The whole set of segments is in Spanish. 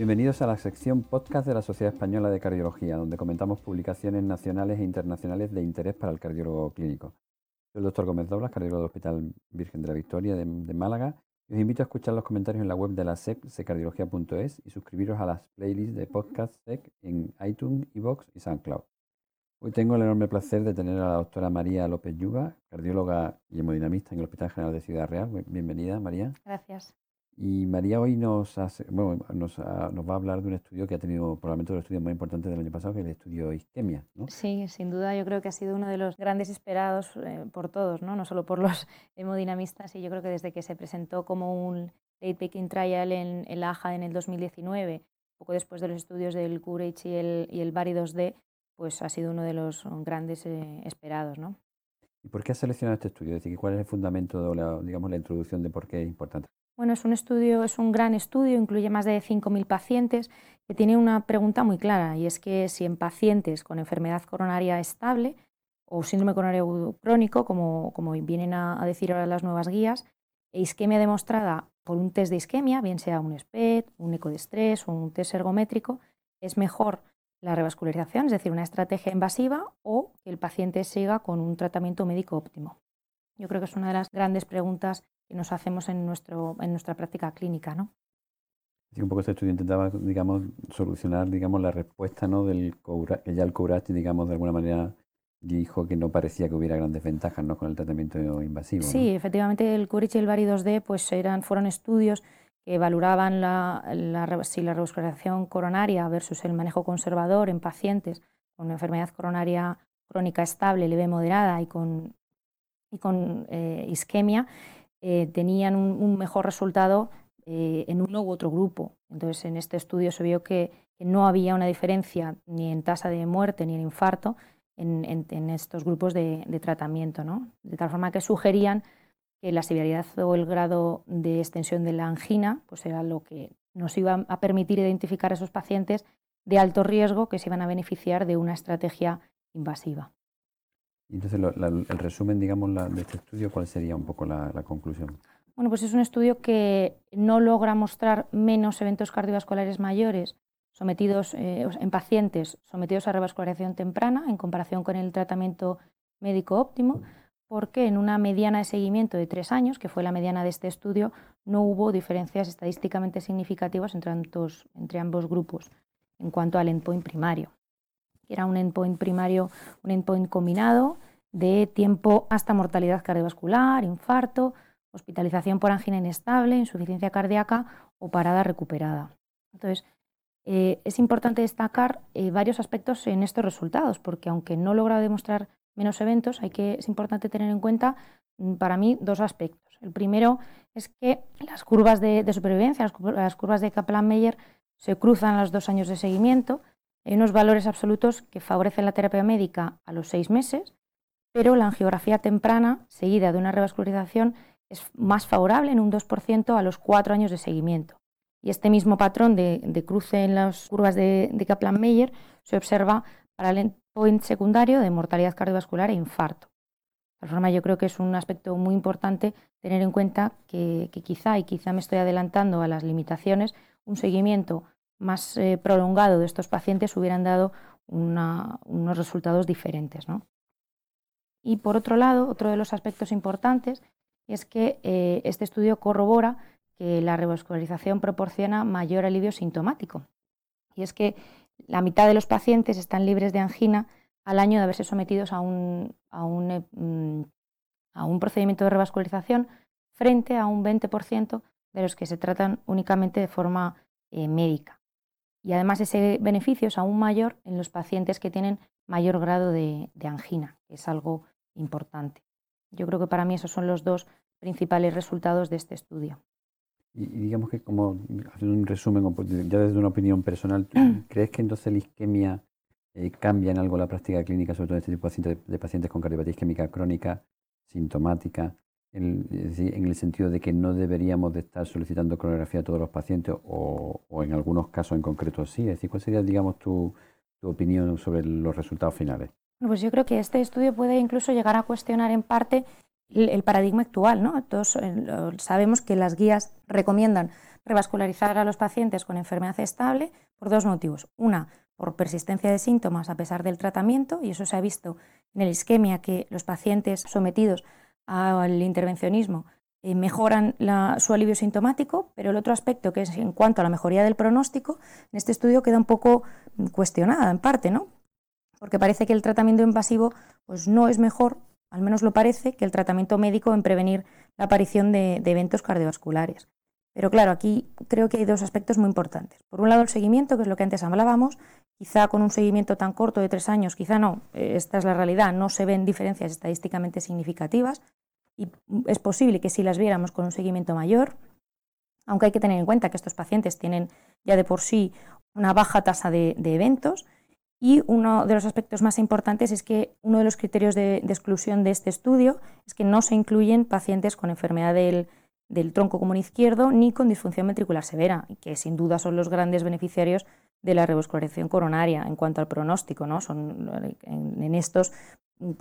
Bienvenidos a la sección podcast de la Sociedad Española de Cardiología, donde comentamos publicaciones nacionales e internacionales de interés para el cardiólogo clínico. Soy el doctor Gómez Doblas, cardiólogo del Hospital Virgen de la Victoria de, Málaga, y os invito a escuchar los comentarios en la web de la SEC, secardiología.es, y suscribiros a las playlists de podcast SEC en iTunes, iVoox y SoundCloud. Hoy tengo el enorme placer de tener a la doctora María López Yuga, cardióloga y hemodinamista en el Hospital General de Ciudad Real. Bienvenida, María. Gracias. Y María hoy nos, bueno, nos, va a hablar de un estudio que ha tenido probablemente uno de los estudios más importantes del año pasado, que es el estudio Isquemia. ¿no? Sí, sin duda yo creo que ha sido uno de los grandes esperados eh, por todos, ¿no? no solo por los hemodinamistas, y yo creo que desde que se presentó como un late breaking trial en, el AJA en el 2019, poco después de los estudios del Courage y el, y el BARI 2D, pues ha sido uno de los grandes eh, esperados. ¿no? ¿Y por qué has seleccionado este estudio? Es decir, ¿cuál es el fundamento, la, digamos, la introducción de por qué es importante? Bueno, es un estudio, es un gran estudio, incluye más de 5.000 pacientes, que tiene una pregunta muy clara, y es que si en pacientes con enfermedad coronaria estable o síndrome coronario crónico, como, como vienen a, decir ahora las nuevas guías, e isquemia demostrada por un test de isquemia, bien sea un SPED, un eco de estrés o un test ergométrico, es mejor la revascularización, es decir, una estrategia invasiva, o que el paciente siga con un tratamiento médico óptimo. Yo creo que es una de las grandes preguntas que nos hacemos en, nuestro, en nuestra práctica clínica. ¿no? un poco este estudio intentaba, digamos, solucionar, digamos, la respuesta, ¿no? Del que ya el Courage, digamos, de alguna manera dijo que no parecía que hubiera grandes ventajas, ¿no? Con el tratamiento invasivo. Sí, efectivamente, el Courage y el Bari 2D, pues eran, fueron estudios que valoraban la, la, si la revascularización coronaria versus el manejo conservador en pacientes con enfermedad coronaria crónica estable, leve moderada y con, y con eh, isquemia eh, tenían un, mejor resultado eh, en uno u otro grupo. Entonces, en este estudio se vio que, no había una diferencia ni en tasa de muerte ni en infarto en, estos grupos de, tratamiento, ¿no? de tal forma que sugerían que la severidad o el grado de extensión de la angina pues era lo que nos iba a permitir identificar a esos pacientes de alto riesgo que se iban a beneficiar de una estrategia invasiva. Entonces, el resumen, digamos, de este estudio, ¿cuál sería un poco la, conclusión? Bueno, pues es un estudio que no logra mostrar menos eventos cardiovasculares mayores sometidos eh, en pacientes sometidos a revascularización temprana en comparación con el tratamiento médico óptimo, porque en una mediana de seguimiento de tres años, que fue la mediana de este estudio, no hubo diferencias estadísticamente significativas entre, entre ambos grupos en cuanto al endpoint primario era un endpoint primario, un endpoint combinado de tiempo hasta mortalidad cardiovascular, infarto, hospitalización por angina inestable, insuficiencia cardíaca o parada recuperada. Entonces, eh, es importante destacar eh, varios aspectos en estos resultados, porque aunque no logra demostrar menos eventos, hay que, es importante tener en cuenta, mm, para mí, dos aspectos. El primero es que las curvas de, supervivencia, las, curvas de Kaplan-Meier, se cruzan los dos años de seguimiento, hay unos valores absolutos que favorecen la terapia médica a los seis meses, pero la angiografía temprana, seguida de una revascularización, es más favorable en un 2% a los cuatro años de seguimiento. Y este mismo patrón de, cruce en las curvas de, Kaplan-Meier se observa para el endpoint secundario de mortalidad cardiovascular e infarto. De forma, yo creo que es un aspecto muy importante tener en cuenta que quizá, y quizá me estoy adelantando a las limitaciones, un seguimiento más eh, prolongado de estos pacientes hubieran dado unos resultados diferentes. Y por otro lado, otro de los aspectos importantes es que eh, este estudio corrobora que la revascularización proporciona mayor alivio sintomático. Y es que la mitad de los pacientes están libres de angina al año de haberse sometidos a un, a un, eh, mm, a un procedimiento de revascularización frente a un 20% de los que se tratan únicamente de forma médica. Y además ese beneficio es aún mayor en los pacientes que tienen mayor grado de, angina, que es algo importante. Yo creo que para mí esos son los dos principales resultados de este estudio. Y, digamos que como haciendo un resumen, ya desde una opinión personal, ¿crees que entonces la isquemia eh, cambia en algo la práctica clínica, sobre todo en este tipo de de pacientes con cardiopatía isquémica crónica, sintomática? En, en, el sentido de que no deberíamos de estar solicitando coronografía a todos los pacientes o, en algunos casos en concreto sí. Es ¿cuál sería, digamos, tu, opinión sobre los resultados finales? pues yo creo que este estudio puede incluso llegar a cuestionar en parte el, paradigma actual. ¿no? Todos eh, sabemos que las guías recomiendan revascularizar a los pacientes con enfermedad estable por dos motivos. Una, por persistencia de síntomas a pesar del tratamiento, y eso se ha visto en el isquemia, que los pacientes sometidos al intervencionismo eh, mejoran su alivio sintomático, pero el otro aspecto, que es en cuanto a la mejoría del pronóstico, en este estudio queda un poco cuestionada en parte, ¿no? Porque parece que el tratamiento invasivo pues, no es mejor, al menos lo parece, que el tratamiento médico en prevenir la aparición de eventos cardiovasculares. Pero claro, aquí creo que hay dos aspectos muy importantes. Por un lado, el seguimiento, que es lo que antes hablábamos. Quizá con un seguimiento tan corto de tres años, quizá no, eh, esta es la realidad, no se ven diferencias estadísticamente significativas y es posible que si las viéramos con un seguimiento mayor, aunque hay que tener en cuenta que estos pacientes tienen ya de por sí una baja tasa de, eventos. Y uno de los aspectos más importantes es que uno de los criterios de exclusión de este estudio es que no se incluyen pacientes con enfermedad del, tronco común izquierdo ni con disfunción ventricular severa, que sin duda son los grandes beneficiarios de la revascularización coronaria en cuanto al pronóstico. ¿no? Son, en, estos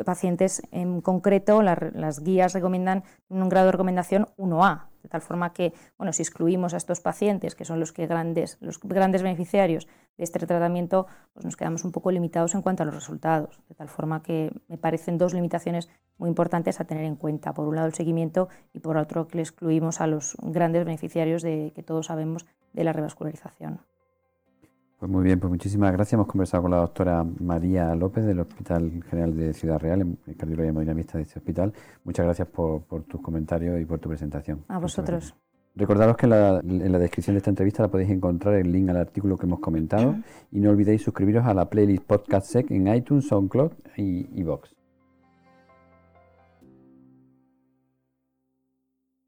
pacientes en concreto las guías recomiendan un grado de recomendación 1A, de tal forma que, bueno, si excluimos a estos pacientes, que son los, que grandes, los grandes beneficiarios de este tratamiento, pues nos quedamos un poco limitados en cuanto a los resultados. De tal forma que me parecen dos limitaciones muy importantes a tener en cuenta. Por un lado el seguimiento y por otro que le excluimos a los grandes beneficiarios de que todos sabemos de la revascularización. Pues muy bien, pues muchísimas gracias. Hemos conversado con la doctora María López del Hospital General de Ciudad Real, en cardiología hemodinamista de este hospital. Muchas gracias por, tus comentarios y por tu presentación. A vosotros. Recordaros que en la, descripción de esta entrevista la podéis encontrar el link al artículo que hemos comentado y no olvidéis suscribiros a la playlist Podcast Sec en iTunes, SoundCloud y, y Vox.